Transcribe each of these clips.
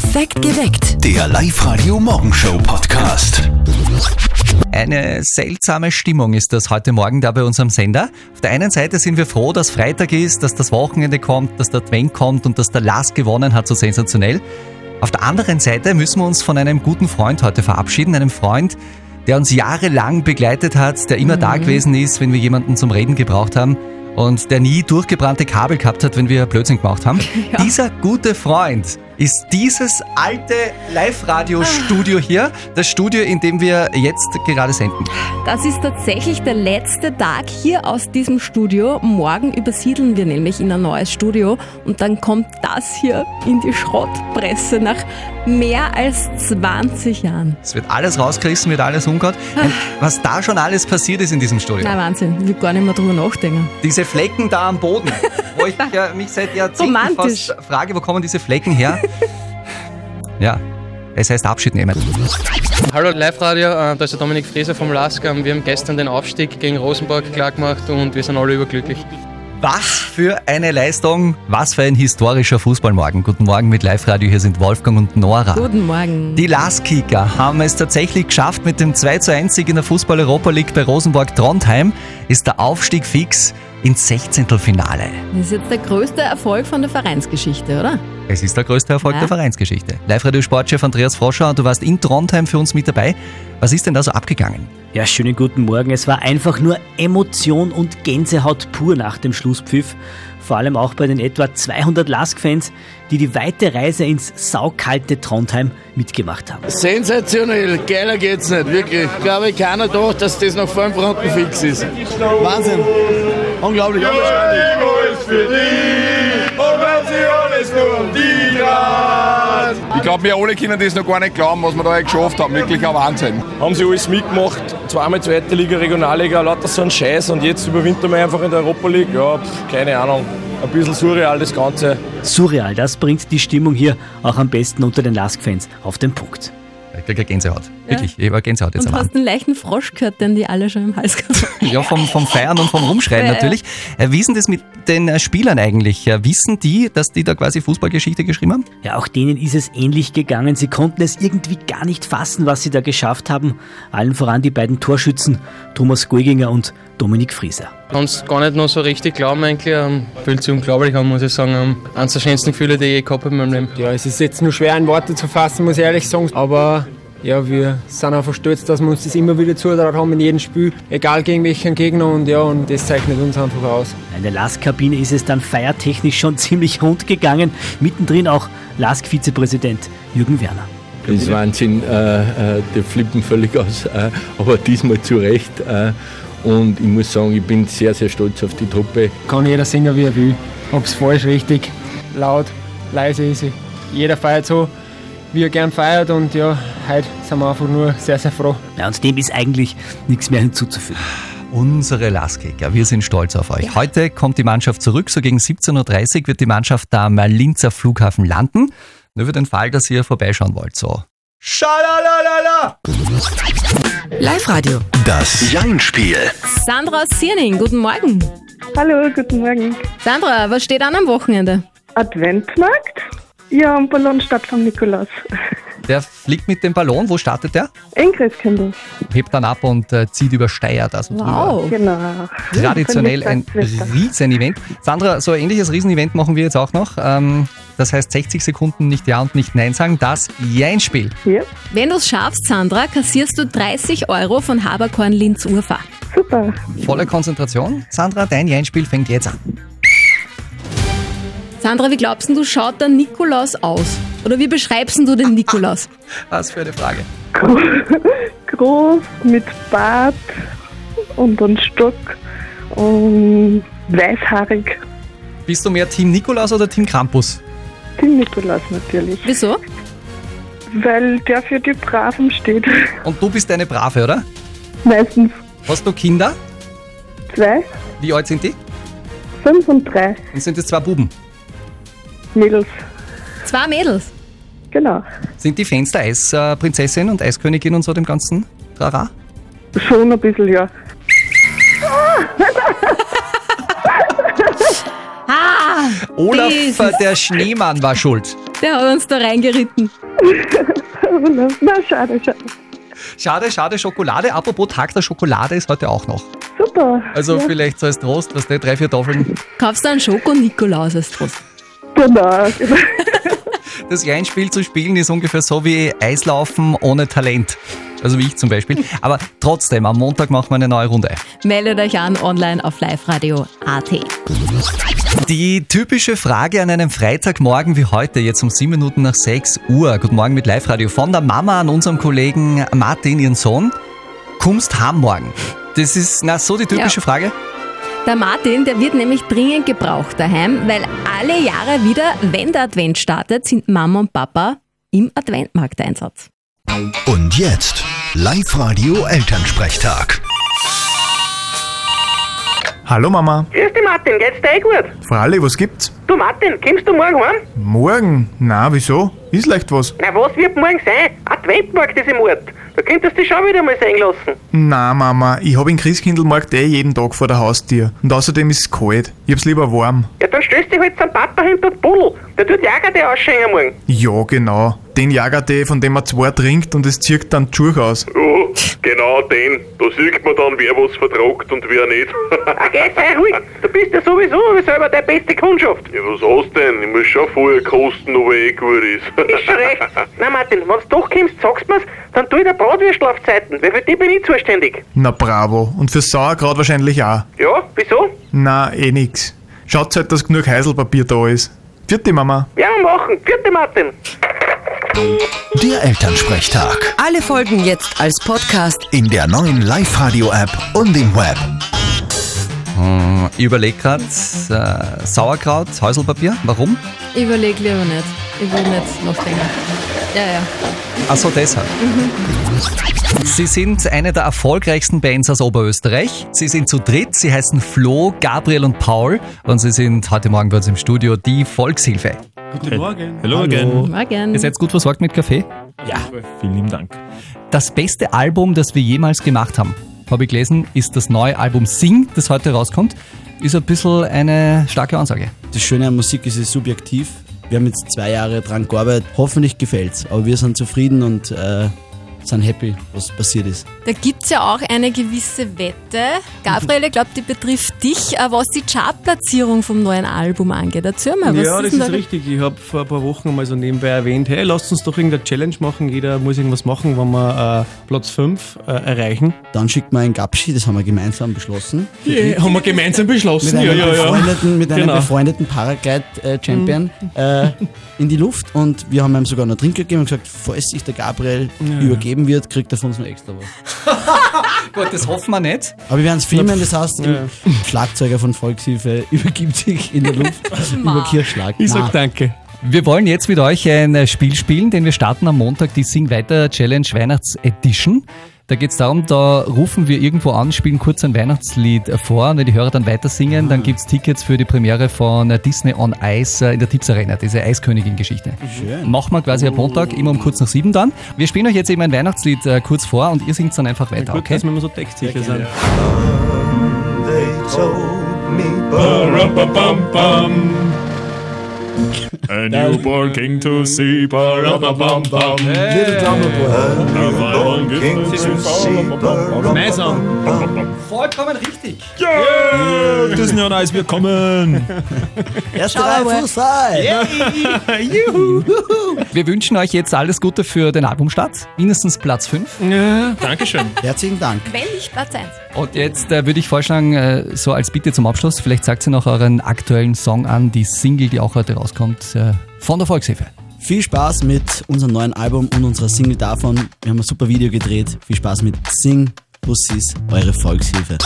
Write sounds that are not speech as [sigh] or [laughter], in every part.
Perfekt geweckt. Der Live-Radio Morgenshow Podcast. Eine seltsame Stimmung ist das heute Morgen da bei unserem Sender. Auf der einen Seite sind wir froh, dass Freitag ist, dass das Wochenende kommt, dass der Advent kommt und dass der Last gewonnen hat, so sensationell. Auf der anderen Seite müssen wir uns von einem guten Freund heute verabschieden, einem Freund, der uns jahrelang begleitet hat, der immer da gewesen ist, wenn wir jemanden zum Reden gebraucht haben und der nie durchgebrannte Kabel gehabt hat, wenn wir Blödsinn gemacht haben. [laughs] Dieser gute Freund ist dieses alte Live-Radio-Studio hier, das Studio, in dem wir jetzt gerade senden. Das ist tatsächlich der letzte Tag hier aus diesem Studio. Morgen übersiedeln wir nämlich in ein neues Studio und dann kommt das hier in die Schrottpresse nach mehr als 20 Jahren. Es wird alles rausgerissen, wird alles umgehauen. Und Was da schon alles passiert ist in diesem Studio. Na Wahnsinn, ich will gar nicht mehr drüber nachdenken. Diese Flecken da am Boden, [laughs] wo ich ja, mich seit Jahrzehnten Romantisch. fast frage, wo kommen diese Flecken her? [laughs] ja, es heißt Abschied nehmen. Hallo Live-Radio, äh, da ist der Dominik Frieser vom LASK. Wir haben gestern den Aufstieg gegen Rosenborg klar gemacht und wir sind alle überglücklich. Was für eine Leistung, was für ein historischer Fußballmorgen. Guten Morgen mit Live-Radio, hier sind Wolfgang und Nora. Guten Morgen. Die Laskicker haben es tatsächlich geschafft mit dem 2 zu 1 Sieg in der Fußball-Europa League bei Rosenborg Trondheim. Ist der Aufstieg fix ins 16. Finale. Das ist jetzt der größte Erfolg von der Vereinsgeschichte, oder? Es ist der größte Erfolg Ja. der Vereinsgeschichte. Live-Radio-Sportchef Andreas Froscher, du warst in Trondheim für uns mit dabei. Was ist denn da so abgegangen? Ja, schönen guten Morgen. Es war einfach nur Emotion und Gänsehaut pur nach dem Schlusspfiff. Vor allem auch bei den etwa 200 Lask-Fans, die die weite Reise ins saukalte Trondheim mitgemacht haben. Sensationell, geiler geht's nicht, wirklich. Ich glaube, keiner dachte, dass das nach fünf Runden fix ist. Wahnsinn. Unglaublich. Ich glaube, wir alle können das noch gar nicht glauben, was wir da geschafft haben. Wirklich ein Wahnsinn. haben sie alles mitgemacht. Zweimal zweite Liga, Regionalliga, lauter so ein Scheiß und jetzt überwintern wir einfach in der Europa League. Ja, pf, keine Ahnung. Ein bisschen surreal das Ganze. Surreal, das bringt die Stimmung hier auch am besten unter den Lask-Fans auf den Punkt. Ich krieg eine Gänsehaut. Wirklich, ich habe Gänsehaut jetzt Und am hast einen leichten Frosch gehört, den die alle schon im Hals gehabt haben. [laughs] Ja, vom, vom Feiern und vom Rumschreien Ja, ja. natürlich. Äh, Wie ist denn das mit den äh, Spielern eigentlich? Äh, Wissen die, dass die da quasi Fußballgeschichte geschrieben haben? Ja, auch denen ist es ähnlich gegangen. Sie konnten es irgendwie gar nicht fassen, was sie da geschafft haben. Allen voran die beiden Torschützen, Thomas Golginger und Dominik Frieser. Kann es gar nicht noch so richtig glauben eigentlich. Ähm, Fühlt sich unglaublich an, muss ich sagen. Ähm, Eines der schönsten Gefühle, die ich je gehabt habe in meinem Leben. Ja, es ist jetzt nur schwer in Worte zu fassen, muss ich ehrlich sagen. Aber ja, wir sind einfach stolz, dass wir uns das immer wieder zutraut haben in jedem Spiel, egal gegen welchen Gegner. Und ja, und das zeichnet uns einfach aus. In der LASK-Kabine ist es dann feiertechnisch schon [laughs] ziemlich rund gegangen. Mittendrin auch LASK-Vizepräsident Jürgen Werner. Das ist Wahnsinn, äh, äh, die flippen völlig aus, äh, aber diesmal zu Recht. Äh, und ich muss sagen, ich bin sehr, sehr stolz auf die Truppe. Kann jeder singen, wie er will. Ob es falsch, richtig, laut, leise ist. Jeder feiert so, wie er gern feiert. Und ja, heute sind wir einfach nur sehr, sehr froh. Ja, und dem ist eigentlich nichts mehr hinzuzufügen. Unsere Laskicker, wir sind stolz auf euch. Heute kommt die Mannschaft zurück, so gegen 17.30 Uhr wird die Mannschaft da am Linzer Flughafen landen. Nur für den Fall, dass ihr vorbeischauen wollt, so. Schalalala! Live-Radio. Das Jein-Spiel. Sandra aus Sierning, guten Morgen. Hallo, guten Morgen. Sandra, was steht an am Wochenende? Adventmarkt? Ja, am Ballonstadt von Nikolaus. [laughs] Der fliegt mit dem Ballon, wo startet der? In Christkindl. Hebt dann ab und äh, zieht über Steyr da so drüber. Wow. Genau. Traditionell ein Riesenevent. Sandra, so ein ähnliches Riesenevent machen wir jetzt auch noch. Ähm, das heißt 60 Sekunden nicht Ja und nicht Nein sagen. Das Jein-Spiel. Ja, Wenn du es schaffst, Sandra, kassierst du 30 Euro von Haberkorn Linz Urfahr. super. Volle Konzentration. Sandra, dein Jein-Spiel fängt jetzt an. Sandra, wie glaubst du, schaut der Nikolaus aus? Oder wie beschreibst du den Nikolaus? [laughs] Was für eine Frage. Groß, mit Bart und einem Stock und weißhaarig. Bist du mehr Team Nikolaus oder Team Krampus? Team Nikolaus natürlich. Wieso? Weil der für die Braven steht. Und du bist eine Brave, oder? Meistens Hast du Kinder? zwei, Wie alt sind die? fünf und drei Und sind es zwei Buben? Mädels. Zwei Mädels. Genau. Sind die Fans der Eisprinzessin und Eiskönigin und so dem ganzen Trara? Schon ein bisschen, ja. [laughs] Ah! Olaf, dieses- äh, der Schneemann, war schuld. Der hat uns da reingeritten. [laughs] Na, schade, schade. Schade, schade, Schokolade. Apropos Tag der Schokolade ist heute auch noch. Super. Also ja. vielleicht so als Trost, was der drei, vier Tafeln. Kaufst du einen Schoko-Nikolaus als Trost? Genau. Das Reinspiel zu spielen ist ungefähr so wie Eislaufen ohne Talent. Also wie ich zum Beispiel. Aber trotzdem, am Montag machen wir eine neue Runde. Meldet euch an online auf liveradio.at. Die typische Frage an einem Freitagmorgen wie heute, jetzt um sieben Minuten nach 6 Uhr. Guten Morgen mit Live-Radio. Von der Mama an unserem Kollegen Martin, ihren Sohn. Kommst heim morgen? Das ist, na, so die typische Ja. Frage. Der Martin, der wird nämlich dringend gebraucht daheim, weil alle Jahre wieder, wenn der Advent startet, sind Mama und Papa im Adventmarkteinsatz. Und jetzt Live-Radio Elternsprechtag. Hallo Mama. Grüß dich Martin, geht's dir eh gut? Fralli, was gibt's? Du Martin, kommst du morgen heim? Morgen? Na, wieso? Ist leicht was? Na was wird morgen sein? Adventmarkt ist im Ort. Da könntest du dich schon wieder mal sehen lassen. Na Mama, ich hab den Christkindlmarkt eh jeden Tag vor der Haustür. Und außerdem ist es kalt. Ich hab's lieber warm. Ja, dann stößt dich halt zum Papa hinter den Buddel. Der tut Jager ausschenken morgen. Ja, genau. Den Jagertee, von dem man zwei trinkt und es zirkt dann die Schuhe aus. Oh, genau den. Da sieht man dann, wer was vertragt und wer nicht. [laughs] Ah, geh, sei ruhig. Du bist ja sowieso selber der beste Kundschaft. ja, was hast denn? Ich muss schon vorher kosten, ob er eh gut ist. Ist schon recht. Na Martin, wenn du doch kommst, sagst mir's, dann tu ich der Bratwürstel auf Zeiten, weil für die bin ich zuständig. Na bravo. Und fürs Sauerkraut wahrscheinlich auch. Ja, wieso? Na, eh nix. Schaut halt, dass genug Heiselpapier da ist. Vierte Mama. Ja, machen. Vierte Martin. Der Elternsprechtag. Alle Folgen jetzt als Podcast. In der neuen Live-Radio-App und im Web. Hm, Ich überlege gerade, äh, Sauerkraut, Häuselpapier. Warum? Ich überlege lieber nicht. Ich will nicht nachdenken. Ja, ja. Achso, deshalb. Sie sind eine der erfolgreichsten Bands aus Oberösterreich. Sie sind zu dritt. Sie heißen Flo, Gabriel und Paul. Und sie sind heute Morgen bei uns im Studio die Volkshilfe. Guten Morgen. Hello again. Morgen. Ihr seid gut versorgt mit Kaffee? Ja, vielen lieben Dank. Das beste Album, das wir jemals gemacht haben, habe ich gelesen, ist das neue Album Sing, das heute rauskommt. Ist ein bisschen eine starke Ansage. Das Schöne an Musik ist, es ist subjektiv. Wir haben jetzt zwei Jahre dran gearbeitet. Hoffentlich gefällt's. Aber wir sind zufrieden und äh, sind happy, was passiert ist. Da gibt es ja auch eine gewisse Wette. Gabriel, ich glaube, die betrifft dich, äh, was die Chartplatzierung vom neuen Album angeht. Erzähl mal, was ja, das denn ist da richtig. Ich habe vor ein paar Wochen mal so nebenbei erwähnt, hey, lasst uns doch irgendeine Challenge machen. Jeder muss irgendwas machen, wenn wir äh, Platz 5 äh, erreichen. Dann schickt man ein Gapschi, das haben wir gemeinsam beschlossen. Ja, haben wir gemeinsam beschlossen. Mit ja, einem ja, ja. befreundeten, mit einem Genau. befreundeten Paraglide-Champion äh, in die Luft und wir haben ihm sogar noch Trinkgeld gegeben und gesagt, falls sich der Gabriel Ja. übergeben wird, kriegt er von uns noch extra was. [laughs] Gut, das hoffen wir nicht. Aber wir werden es filmen, das heißt, Ja. Schlagzeuger von Volkshilfe [laughs] übergibt sich in der Luft [laughs] über Kirchschlag. Ich sag danke. Wir wollen jetzt mit euch ein äh, Spiel spielen, denn wir starten am Montag die Sing Weiter Challenge Weihnachts Edition. Da geht es darum, da rufen wir irgendwo an, spielen kurz ein Weihnachtslied vor und wenn die Hörer dann weiter singen, dann gibt's Tickets für die Premiere von Disney on Ice äh, in der Tipps Arena, diese Eiskönigin-Geschichte. Schön. Machen wir quasi am Montag, immer um kurz nach sieben dann. Wir spielen euch jetzt eben ein Weihnachtslied äh, kurz vor und ihr singt dann einfach weiter, Gut, okay? dass wir immer so textsicher sind. A newborn king to see, ba-ra-ba-bam-bam. Little drummer boy. king to see, Mein Song. Vollkommen richtig. Yeah! Disney on Ice, wir kommen! [laughs] Erste Reihe Fußball! [laughs] Juhu. Wir wünschen euch jetzt alles Gute für den Albumstart. Mindestens Platz 5. Ja, Dankeschön. Herzlichen Dank. Wenn nicht Platz 1. Und jetzt äh, würde ich vorschlagen, äh, so als Bitte zum Abschluss, vielleicht sagt ihr noch euren aktuellen Song an, die Single, die auch heute rauskommt, äh, von der Volkshilfe. Viel Spaß mit unserem neuen Album und unserer Single davon. Wir haben ein super Video gedreht. Viel Spaß mit Sing, Bussis, eure Volkshilfe.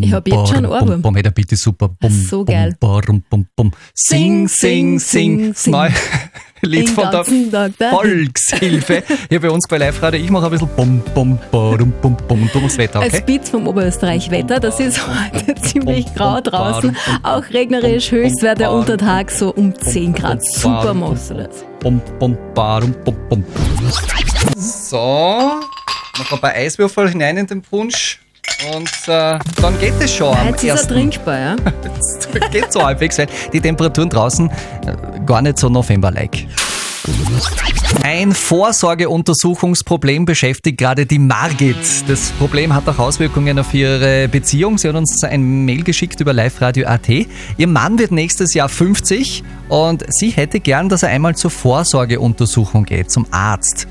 Ich hab jetzt schon einen Ohrwurm. Hey, ist super. So geil. Sing, sing, sing. sing. Lied Den von der Tag. Volkshilfe. Hier bei uns bei Live-Radio. Ich mache ein bisschen bum, bum, bum, bum, bum. Und du machst Wetter, okay? Beat vom Oberösterreich-Wetter, das ist heute ziemlich grau draußen, auch regnerisch, Höchstwerte unter Tag so um 10 Grad. Super machst du das. So, noch ein paar Eiswürfel hinein in den Punsch. Und äh, dann geht es schon. am Jetzt ist er trinkbar, ja? [laughs] geht so halbwegs, weil die Temperaturen draußen äh, gar nicht so November-like. Ein Vorsorgeuntersuchungsproblem beschäftigt gerade die Margit. Das Problem hat auch Auswirkungen auf ihre Beziehung. Sie hat uns ein Mail geschickt über liveradio.at. Ihr Mann wird nächstes Jahr 50 und sie hätte gern, dass er einmal zur Vorsorgeuntersuchung geht, zum Arzt.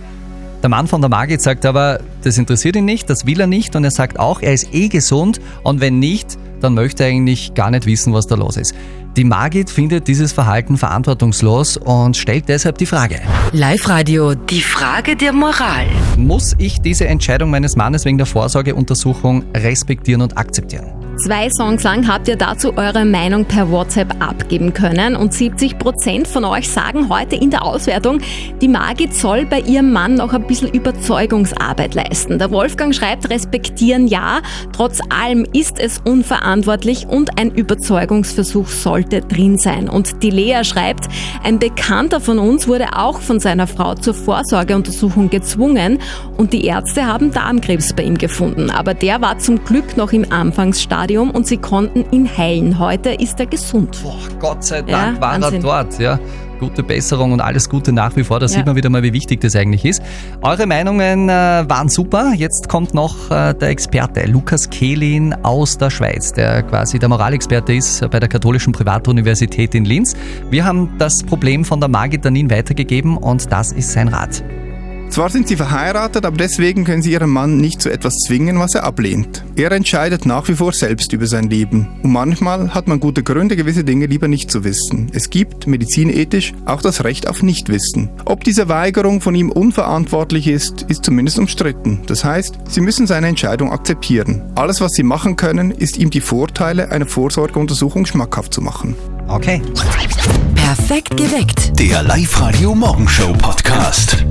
Der Mann von der Margit sagt aber, das interessiert ihn nicht, das will er nicht und er sagt auch, er ist eh gesund und wenn nicht, dann möchte er eigentlich gar nicht wissen, was da los ist. Die Margit findet dieses Verhalten verantwortungslos und stellt deshalb die Frage. Live-Radio, die Frage der Moral. Muss ich diese Entscheidung meines Mannes wegen der Vorsorgeuntersuchung respektieren und akzeptieren? Zwei Songs lang habt ihr dazu eure Meinung per WhatsApp abgeben können und 70% von euch sagen heute in der Auswertung, die Margit soll bei ihrem Mann noch ein bisschen Überzeugungsarbeit leisten. Der Wolfgang schreibt, respektieren ja, trotz allem ist es unverantwortlich und ein Überzeugungsversuch sollte drin sein. Und die Lea schreibt, ein Bekannter von uns wurde auch von seiner Frau zur Vorsorgeuntersuchung gezwungen und die Ärzte haben Darmkrebs bei ihm gefunden. Aber der war zum Glück noch im Anfangsstadium und sie konnten ihn heilen. Heute ist er gesund. Gott sei Ja, Dank war Wahnsinn. er dort. Ja. Gute Besserung und alles Gute nach wie vor. Da Ja. sieht man wieder mal, wie wichtig das eigentlich ist. Eure Meinungen äh, waren super. Jetzt kommt noch äh, der Experte, Lukas Kehlin aus der Schweiz, der quasi der Moralexperte ist bei der Katholischen Privatuniversität in Linz. Wir haben das Problem von der Margit Danin weitergegeben und das ist sein Rat. Zwar sind sie verheiratet, aber deswegen können sie ihren Mann nicht zu etwas zwingen, was er ablehnt. Er entscheidet nach wie vor selbst über sein Leben. Und manchmal hat man gute Gründe, gewisse Dinge lieber nicht zu wissen. Es gibt, medizinethisch, auch das Recht auf Nichtwissen. Ob diese Weigerung von ihm unverantwortlich ist, ist zumindest umstritten. Das heißt, sie müssen seine Entscheidung akzeptieren. Alles, was sie machen können, ist ihm die Vorteile einer Vorsorgeuntersuchung schmackhaft zu machen. Okay. Perfekt geweckt. Der Live-Radio Morgenshow Podcast.